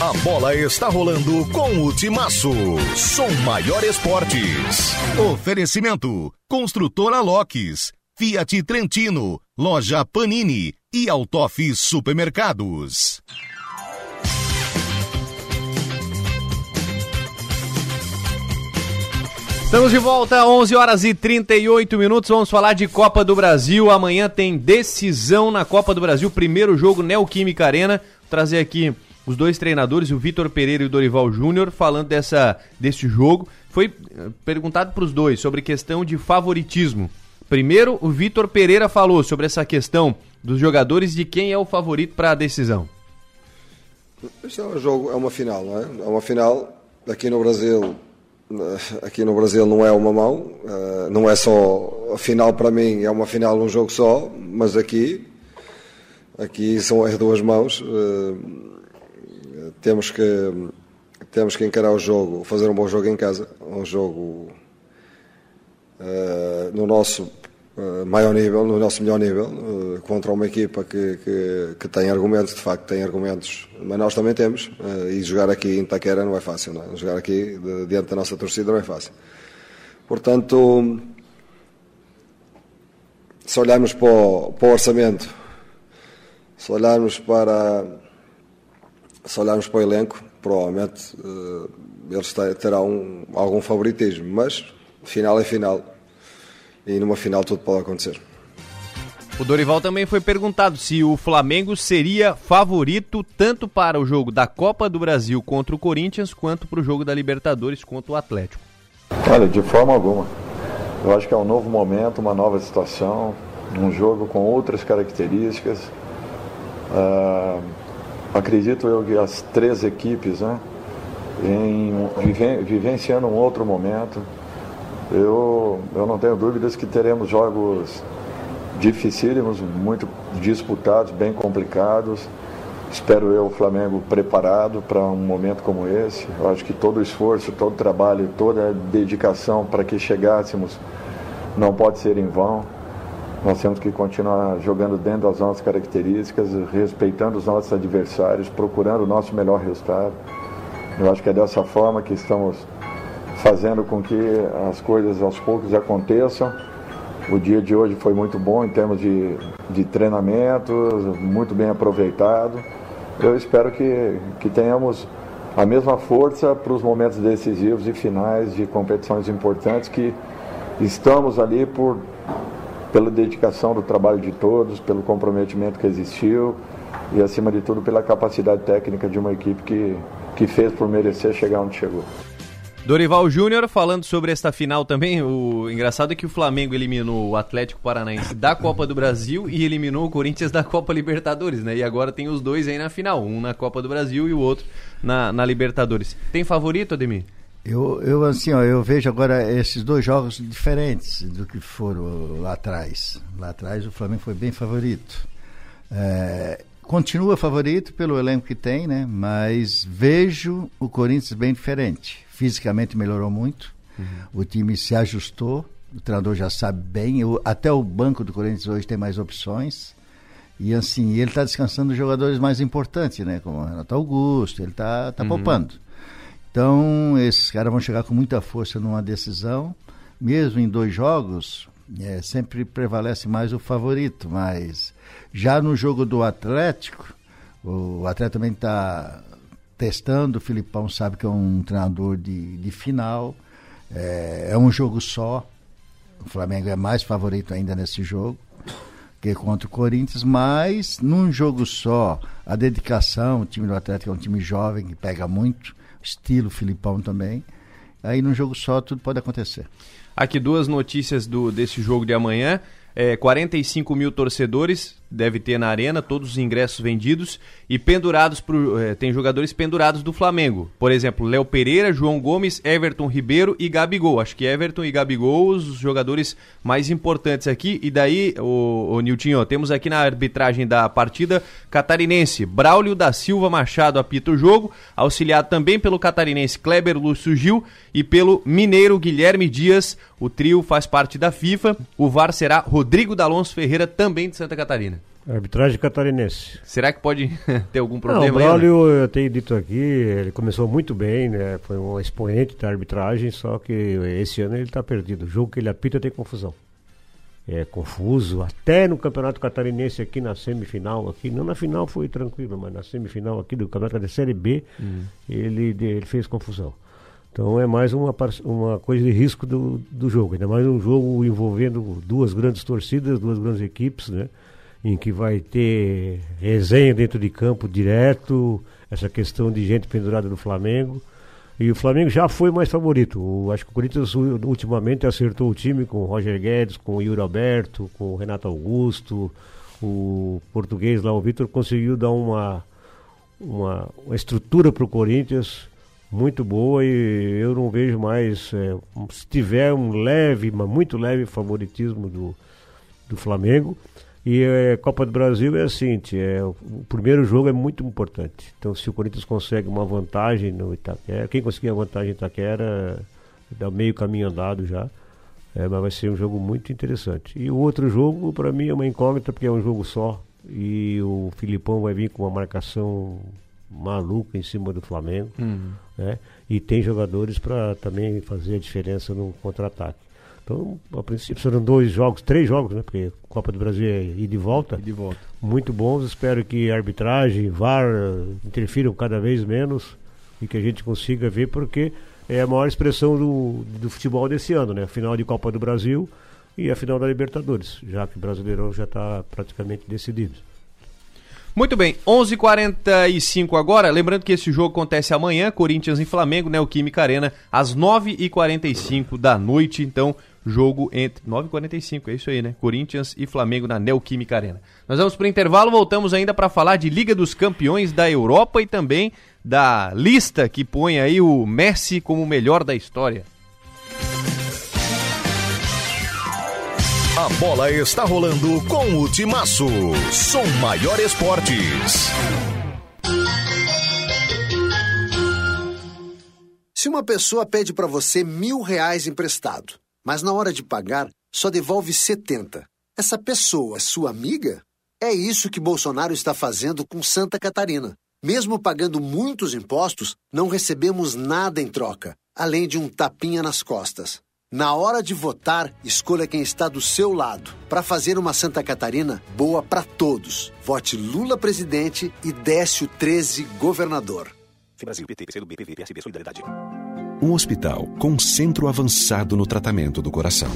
A bola está rolando com o Timaço. Som Maior Esportes. Oferecimento: Construtora Locks, Fiat Trentino, Loja Panini e Altoff Supermercados. Estamos de volta, 11 horas e 38 minutos. Vamos falar de Copa do Brasil. Amanhã tem decisão na Copa do Brasil. Primeiro jogo, Neoquímica Arena. Vou trazer aqui os dois treinadores, o Vitor Pereira e o Dorival Júnior, falando dessa, desse jogo. Foi eh, perguntado para os dois sobre questão de favoritismo. Primeiro, o Vitor Pereira falou sobre essa questão dos jogadores de quem é o favorito para a decisão. Este é um jogo, é uma final, não é? É uma final aqui no Brasil. Aqui no Brasil não é uma mão, eh, não é só a final para mim, é uma final num jogo só, mas aqui, aqui são as duas mãos. Eh, temos que temos que encarar o jogo, fazer um bom jogo em casa, um jogo no nosso uh, maior nível, no nosso melhor nível, uh, contra uma equipa que, que, que, tem argumentos, de facto tem argumentos, mas nós também temos, e jogar aqui em Taquera não é fácil, não é? jogar aqui diante da nossa torcida não é fácil. Portanto, se olharmos para o, para o orçamento, se olharmos para se olharmos para o elenco, provavelmente eles terão algum favoritismo, mas final é final e numa final tudo pode acontecer. O Dorival também foi perguntado se o Flamengo seria favorito tanto para o jogo da Copa do Brasil contra o Corinthians quanto para o jogo da Libertadores contra o Atlético. Olha, de forma alguma. Eu acho que é um novo momento, uma nova situação, um jogo com outras características. Uh, acredito eu que as três equipes, né, em, viven, vivenciando um outro momento, eu, eu não tenho dúvidas que teremos jogos dificílimos, muito disputados, bem complicados. Espero eu o Flamengo preparado para um momento como esse. Eu acho que todo o esforço, todo o trabalho, toda a dedicação para que chegássemos não pode ser em vão. Nós temos que continuar jogando dentro das nossas características, respeitando os nossos adversários, procurando o nosso melhor resultado. Eu acho que é dessa forma que estamos fazendo com que as coisas aos poucos aconteçam. O dia de hoje foi muito bom em termos de, de treinamento, muito bem aproveitado. Eu espero que, que tenhamos a mesma força para os momentos decisivos e finais de competições importantes que estamos ali por pela dedicação do trabalho de todos, pelo comprometimento que existiu e acima de tudo pela capacidade técnica de uma equipe que, que fez por merecer chegar onde chegou. Dorival Júnior falando sobre esta final também. O engraçado é que o Flamengo eliminou o Atlético Paranaense da Copa do Brasil e eliminou o Corinthians da Copa Libertadores, né? E agora tem os dois aí na final, um na Copa do Brasil e o outro na, na Libertadores. Tem favorito, Ademir? Eu, eu assim, ó, eu vejo agora esses dois jogos diferentes do que foram lá atrás. Lá atrás o Flamengo foi bem favorito. É, continua favorito pelo elenco que tem, né? Mas vejo o Corinthians bem diferente fisicamente melhorou muito. Uhum. O time se ajustou, o treinador já sabe bem. Eu, até o banco do Corinthians hoje tem mais opções. E assim, ele está descansando os jogadores mais importantes, né? Como o Renato Augusto, ele está tá uhum. poupando. Então, esses caras vão chegar com muita força numa decisão. Mesmo em dois jogos, é, sempre prevalece mais o favorito. Mas já no jogo do Atlético, o Atlético também está testando. O Filipão sabe que é um treinador de, de final. É, é um jogo só. O Flamengo é mais favorito ainda nesse jogo. que contra o Corinthians, mas num jogo só, a dedicação, o time do Atlético é um time jovem que pega muito, estilo Filipão também. Aí num jogo só tudo pode acontecer. Aqui duas notícias do, desse jogo de amanhã. É, 45 mil torcedores deve ter na arena, todos os ingressos vendidos e pendurados pro, é, tem jogadores pendurados do Flamengo. Por exemplo, Léo Pereira, João Gomes, Everton Ribeiro e Gabigol. Acho que Everton e Gabigol os jogadores mais importantes aqui. E daí, o, o Niltinho, temos aqui na arbitragem da partida catarinense, Braulio da Silva Machado apita o jogo, auxiliado também pelo catarinense Kleber Lúcio Gil e pelo mineiro Guilherme Dias. O trio faz parte da FIFA. O VAR será Rodrigo D'Alonso Ferreira, também de Santa Catarina. Arbitragem catarinense. Será que pode ter algum problema? Não, o Braulio, né? eu tenho dito aqui, ele começou muito bem, né? Foi um expoente da arbitragem, só que esse ano ele está perdido. O jogo que ele apita tem confusão. É confuso, até no Campeonato Catarinense aqui na semifinal, aqui, não na final foi tranquilo, mas na semifinal aqui do Campeonato da Série B, hum. ele, ele fez confusão. Então é mais uma, uma coisa de risco do, do jogo, ainda mais um jogo envolvendo duas grandes torcidas, duas grandes equipes, né? em que vai ter resenha dentro de campo direto, essa questão de gente pendurada no Flamengo. E o Flamengo já foi mais favorito. O, acho que o Corinthians ultimamente acertou o time com o Roger Guedes, com o Yuri Alberto, com o Renato Augusto. O português lá, o Vitor, conseguiu dar uma, uma, uma estrutura para o Corinthians muito boa e eu não vejo mais. É, se tiver um leve, mas muito leve favoritismo do, do Flamengo. E é, Copa do Brasil é assim, é, o primeiro jogo é muito importante. Então se o Corinthians consegue uma vantagem no Itaquera, quem conseguir a vantagem no Itaquera dá meio caminho andado já. É, mas vai ser um jogo muito interessante. E o outro jogo, para mim, é uma incógnita, porque é um jogo só. E o Filipão vai vir com uma marcação maluca em cima do Flamengo. Uhum. Né? E tem jogadores para também fazer a diferença no contra-ataque. Então, a princípio serão dois jogos, três jogos, né? Porque Copa do Brasil é ir de volta. de volta. Muito bons. Espero que a arbitragem, VAR interfiram cada vez menos e que a gente consiga ver, porque é a maior expressão do, do futebol desse ano, né? A final de Copa do Brasil e a final da Libertadores, já que o Brasileirão já está praticamente decidido. Muito bem, 11:45 h 45 agora. Lembrando que esse jogo acontece amanhã, Corinthians e Flamengo, né? O Química Arena, às 9h45 da noite. Então, jogo entre 9h45, é isso aí, né? Corinthians e Flamengo na Neoquímica Arena. Nós vamos para o intervalo, voltamos ainda para falar de Liga dos Campeões da Europa e também da lista que põe aí o Messi como o melhor da história. A bola está rolando com o Timaço. Som Maior Esportes. Se uma pessoa pede para você mil reais emprestado mas na hora de pagar só devolve 70. Essa pessoa é sua amiga? É isso que Bolsonaro está fazendo com Santa Catarina. Mesmo pagando muitos impostos, não recebemos nada em troca, além de um tapinha nas costas. Na hora de votar, escolha quem está do seu lado, para fazer uma Santa Catarina boa para todos. Vote Lula presidente e Décio 13 governador. Brasil, PT, PCdoB, PV, PSB, Solidariedade um hospital com centro avançado no tratamento do coração.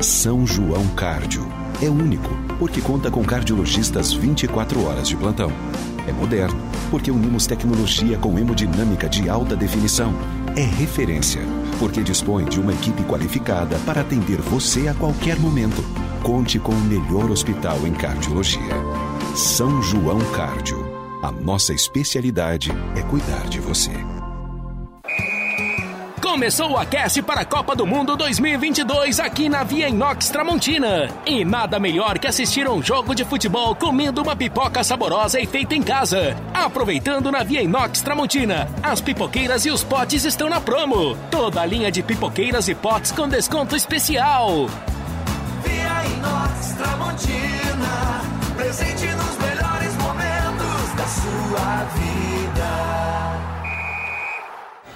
São João Cárdio. É único, porque conta com cardiologistas 24 horas de plantão. É moderno, porque unimos tecnologia com hemodinâmica de alta definição. É referência, porque dispõe de uma equipe qualificada para atender você a qualquer momento. Conte com o melhor hospital em cardiologia. São João Cárdio. A nossa especialidade é cuidar de você. Começou o aquece para a Copa do Mundo 2022 aqui na Via Inox Tramontina. E nada melhor que assistir um jogo de futebol comendo uma pipoca saborosa e feita em casa. Aproveitando na Via Inox Tramontina, as pipoqueiras e os potes estão na promo. Toda a linha de pipoqueiras e potes com desconto especial. Via Inox Tramontina, presente nos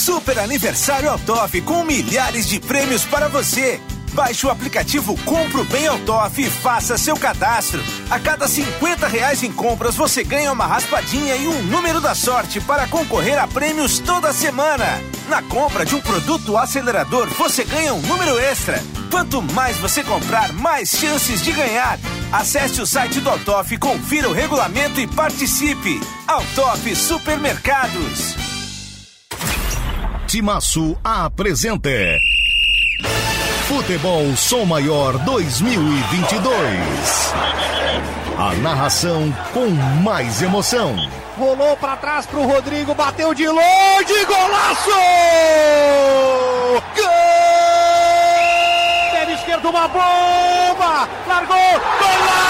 Super aniversário Altoff com milhares de prêmios para você. Baixe o aplicativo Compro Bem Altoff e faça seu cadastro. A cada 50 reais em compras você ganha uma raspadinha e um número da sorte para concorrer a prêmios toda semana. Na compra de um produto acelerador você ganha um número extra. Quanto mais você comprar, mais chances de ganhar. Acesse o site do Altoff, confira o regulamento e participe. Altoff Supermercados. Timaço apresenta Futebol Som Maior 2022. A narração com mais emoção. Rolou para trás pro Rodrigo, bateu de longe, golaço! Gol! Pé esquerdo, uma bomba! Largou, golaço!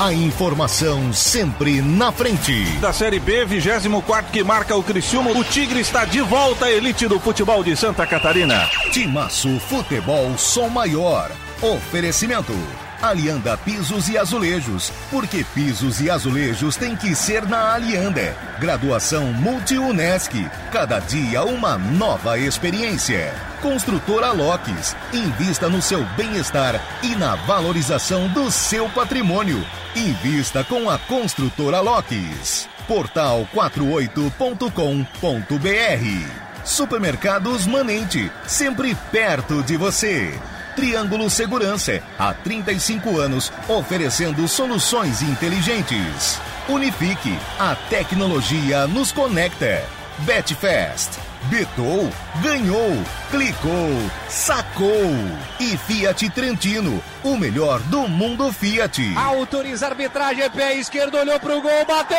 A informação sempre na frente. Da Série B, 24 que marca o Criciúma, o Tigre está de volta à elite do futebol de Santa Catarina. Timaço Futebol Som Maior. Oferecimento. Alianda Pisos e Azulejos. Porque pisos e azulejos tem que ser na Alianda. Graduação Multi-UNESC. Cada dia uma nova experiência. Construtora Locks. Invista no seu bem-estar e na valorização do seu patrimônio. Invista com a Construtora Locks. Portal 48.com.br. Supermercados Manente, sempre perto de você. Triângulo Segurança, há 35 anos, oferecendo soluções inteligentes. Unifique, a tecnologia nos conecta. Betfest, betou, ganhou, clicou, sacou. E Fiat Trentino, o melhor do mundo Fiat. Autoriza a arbitragem, pé esquerdo, olhou pro gol, bateu!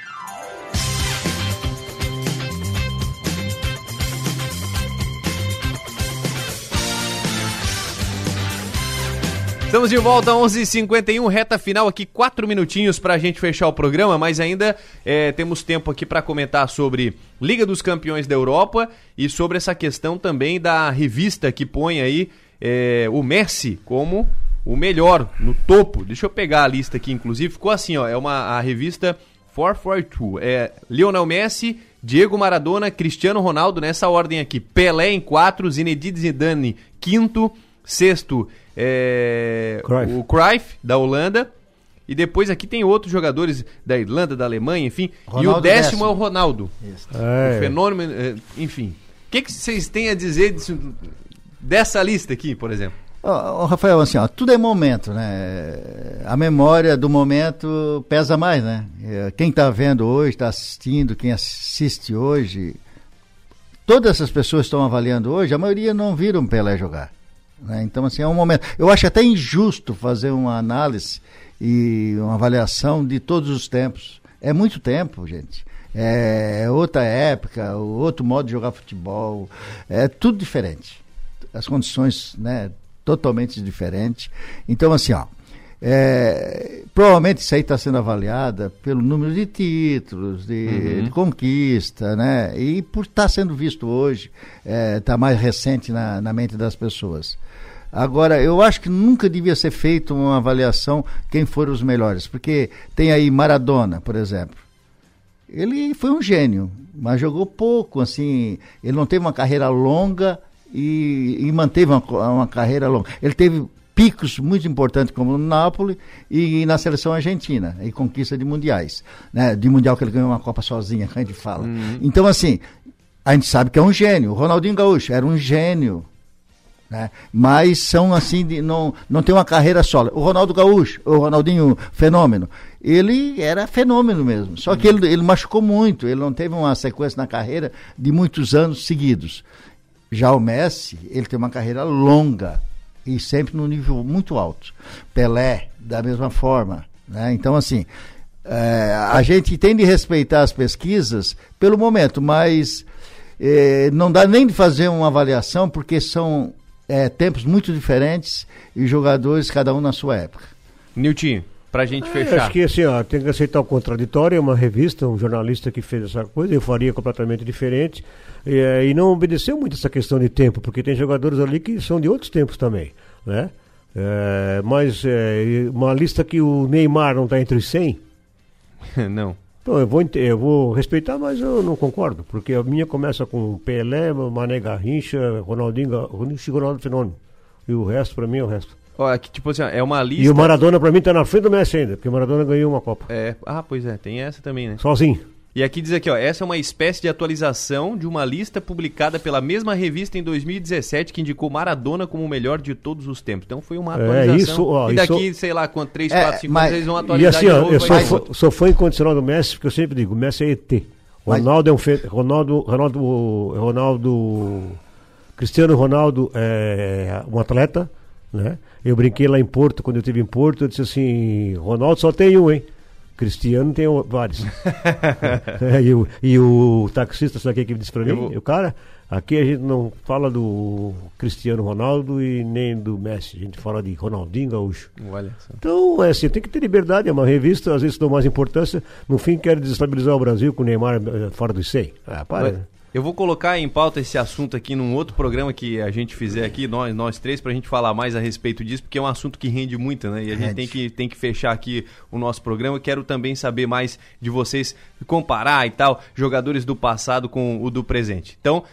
Estamos de volta, 11:51 h 51 reta final aqui, quatro minutinhos para a gente fechar o programa, mas ainda é, temos tempo aqui para comentar sobre Liga dos Campeões da Europa e sobre essa questão também da revista que põe aí é, o Messi como o melhor, no topo. Deixa eu pegar a lista aqui, inclusive, ficou assim, ó, é uma a revista 442, é Lionel Messi, Diego Maradona, Cristiano Ronaldo, nessa ordem aqui, Pelé em quatro, Zinedine Zidane quinto, sexto é, Cruyff. o Cruyff, da Holanda. E depois aqui tem outros jogadores da Irlanda, da Alemanha, enfim. e o Ronaldo décimo, décimo. é o Ronaldo. É. O fenômeno, é, enfim. O que que vocês têm a dizer disso- dessa lista aqui, por exemplo? Ó, Rafael, assim, ó, tudo é momento, né? A memória do momento pesa mais, né? É, Quem está vendo hoje, está assistindo, quem assiste hoje, todas essas pessoas que estão avaliando hoje, a maioria não viram Pelé jogar. Né? Então, assim, é um momento. Eu acho até injusto fazer uma análise e uma avaliação de todos os tempos. É muito tempo, gente. É outra época, outro modo de jogar futebol, é tudo diferente. as condições né, totalmente diferentes. Então, assim, ó, é, provavelmente isso aí está sendo avaliada pelo número de títulos, de, uhum. de conquista, né? E por estar tá sendo visto hoje, está é, tá mais recente na, na mente das pessoas. Agora, eu acho que nunca devia ser feita uma avaliação quem foram os melhores, porque tem aí Maradona, por exemplo. Ele foi um gênio, mas jogou pouco, assim, ele não teve uma carreira longa e, e manteve uma, uma carreira longa. Ele teve picos muito importantes como no Nápoles e, na seleção argentina, e conquista de mundiais. Né? De mundial que ele ganhou uma Copa sozinha, a gente fala. Uhum. Então, assim, a gente sabe que é um gênio. O Ronaldinho Gaúcho era um gênio. Né? Mas são assim, de, não, não tem uma carreira sólida. O Ronaldo Gaúcho, o Ronaldinho Fenômeno, ele era fenômeno mesmo. Só que ele, ele machucou muito, ele não teve uma sequência na carreira de muitos anos seguidos. Já o Messi, ele tem uma carreira longa e sempre num nível muito alto. Pelé, da mesma forma. Né? Então, assim, é, a gente tem de respeitar as pesquisas pelo momento, mas é, não dá nem de fazer uma avaliação, porque são é, tempos muito diferentes e jogadores, cada um na sua época. Nilton, pra gente é, fechar. Acho que assim, ó, tem que aceitar o contraditório, é uma revista, um jornalista que fez essa coisa, eu faria completamente diferente. E, é, e não obedeceu muito essa questão de tempo, porque tem jogadores ali que são de outros tempos também, né? É, mas é, uma lista que o Neymar não está entre os 100? não. Então, eu vou, eu vou respeitar, mas eu não concordo, porque a minha começa com Pelé, Mané Garrincha, Ronaldinho, Ronaldinho Ronaldo Fenômeno. E o resto, pra mim, é o resto. Olha, que tipo assim, é uma lista. E o Maradona, pra mim, tá na frente do Messi ainda, porque o Maradona ganhou uma Copa. É, ah, pois é, tem essa também, né? Sozinho. E aqui diz aqui, ó, essa é uma espécie de atualização de uma lista publicada pela mesma revista em 2017 que indicou Maradona como o melhor de todos os tempos. Então foi uma atualização. É, isso, ó, e daqui, isso... sei lá, quanto 3, 4, 5 anos eles vão atualizar E assim, ó, novo, eu sou, fã, sou fã incondicional do Messi, porque eu sempre digo, o Messi é ET. Ronaldo é um fe... Ronaldo, Ronaldo, Ronaldo, Cristiano Ronaldo é um atleta, né? Eu brinquei lá em Porto, quando eu estive em Porto, eu disse assim, Ronaldo só tem um, hein? Cristiano tem vários. é, e, o, e o taxista, sabe o que ele disse pra mim? Vou... O cara, aqui a gente não fala do Cristiano Ronaldo e nem do Messi, a gente fala de Ronaldinho Gaúcho. Olha Então, é assim, tem que ter liberdade, é uma revista, às vezes dão mais importância, no fim quer desestabilizar o Brasil com o Neymar eh, fora dos 100. Ah, para. Mas... Eu vou colocar em pauta esse assunto aqui num outro programa que a gente fizer aqui, nós, nós três, para a gente falar mais a respeito disso, porque é um assunto que rende muito, né? E a gente tem que, tem que fechar aqui o nosso programa. Quero também saber mais de vocês, comparar e tal, jogadores do passado com o do presente. Então,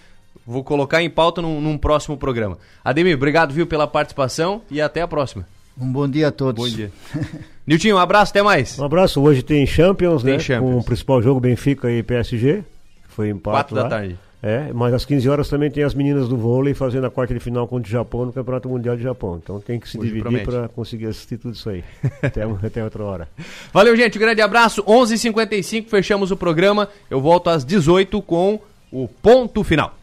vou colocar em pauta num, num próximo programa. Ademir, obrigado, viu, pela participação e até a próxima. Um bom dia a todos. Bom dia. Niltinho, um abraço, até mais. Um abraço. Hoje tem Champions, tem né? Champions. Com o principal jogo Benfica e PSG. Foi empate 4 da tarde. É, mas às 15 horas também tem as meninas do vôlei fazendo a quarta de final contra o Japão no Campeonato Mundial de Japão. Então tem que se Hoje dividir para conseguir assistir tudo isso aí. até, até outra hora. Valeu, gente. Um grande abraço. 11h55, fechamos o programa. Eu volto às 18 com o ponto final.